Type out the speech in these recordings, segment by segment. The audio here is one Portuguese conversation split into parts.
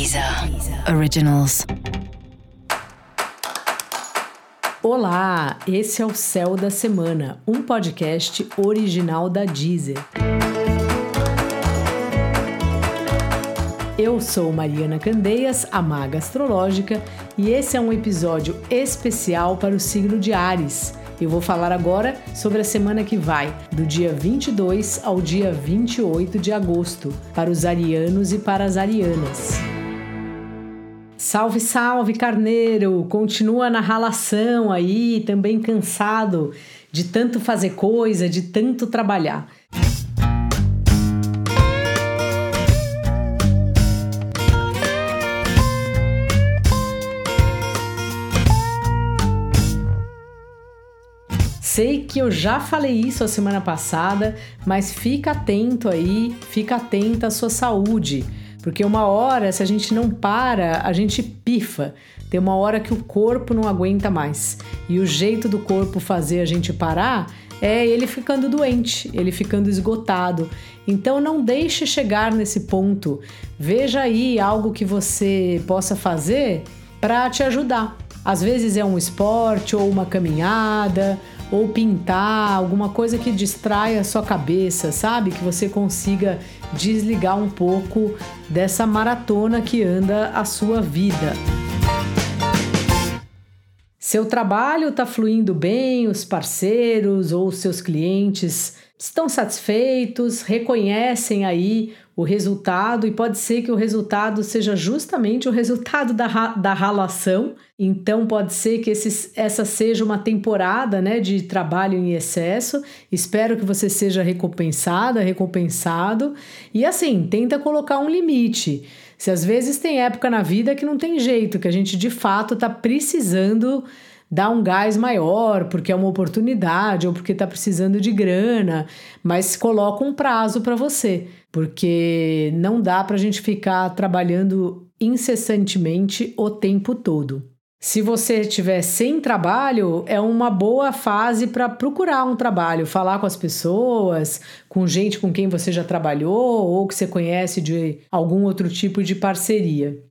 Deezer Originals. Olá, esse é o Céu da Semana, um podcast original da Deezer. Eu sou Mariana Candeias, a maga astrológica, e esse é um episódio especial para o signo de Ares. Eu vou falar agora sobre a semana que vai, do dia 22 ao dia 28 de agosto, para os arianos e para as arianas. Salve, salve, carneiro! Continua na ralação aí, também cansado de tanto fazer coisa, de tanto trabalhar. Sei que eu já falei isso a semana passada, mas fica atento aí, fica atenta à sua saúde, porque uma hora, se a gente não para, a gente pifa. Tem uma hora que o corpo não aguenta mais. E o jeito do corpo fazer a gente parar é ele ficando doente, ele ficando esgotado. Então não deixe chegar nesse ponto. Veja aí algo que você possa fazer para te ajudar. Às vezes é um esporte ou uma caminhada ou pintar, alguma coisa que distraia a sua cabeça, sabe? Que você consiga desligar um pouco dessa maratona que anda a sua vida. Seu trabalho está fluindo bem, os parceiros ou seus clientes estão satisfeitos, reconhecem aí o resultado e pode ser que o resultado seja justamente o resultado da, da ralação. Então pode ser que esse, essa seja uma temporada né, de trabalho em excesso. Espero que você seja recompensada, recompensado. E assim, tenta colocar um limite. Se às vezes tem época na vida que não tem jeito, que a gente de fato está precisando dar um gás maior, porque é uma oportunidade ou porque está precisando de grana, mas coloca um prazo para você, porque não dá para a gente ficar trabalhando incessantemente o tempo todo. Se você estiver sem trabalho, é uma boa fase para procurar um trabalho, falar com as pessoas, com gente com quem você já trabalhou ou que você conhece de algum outro tipo de parceria.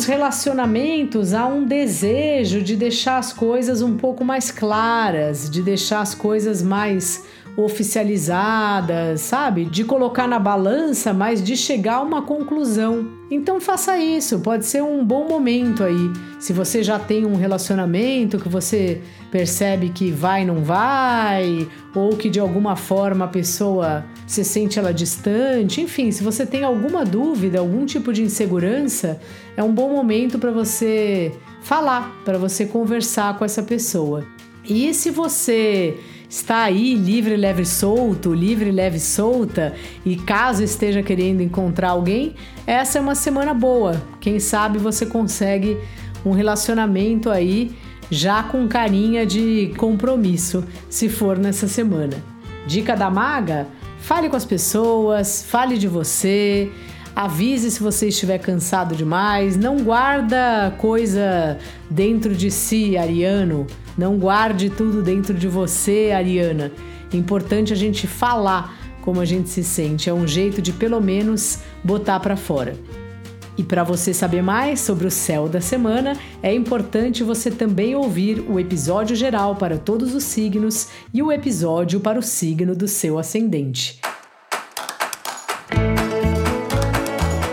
Nos relacionamentos há um desejo de deixar as coisas um pouco mais claras, de deixar as coisas mais oficializadas, sabe? De colocar na balança, mas de chegar a uma conclusão. Então faça isso, pode ser um bom momento aí. Se você já tem um relacionamento que você percebe que vai não vai, ou que de alguma forma a pessoa se sente ela distante, enfim, se você tem alguma dúvida, algum tipo de insegurança, é um bom momento para você falar, para você conversar com essa pessoa. E se você está aí livre, leve, solto, livre, leve, solta, e caso esteja querendo encontrar alguém, essa é uma semana boa. Quem sabe você consegue um relacionamento aí já com carinha de compromisso, se for nessa semana. Dica da maga: fale com as pessoas, fale de você, avise se você estiver cansado demais, não guarda coisa dentro de si, Ariano. Não guarde tudo dentro de você, Ariana. É importante a gente falar como a gente se sente, é um jeito de pelo menos botar para fora. E para você saber mais sobre o céu da semana, é importante você também ouvir o episódio geral para todos os signos e o episódio para o signo do seu ascendente.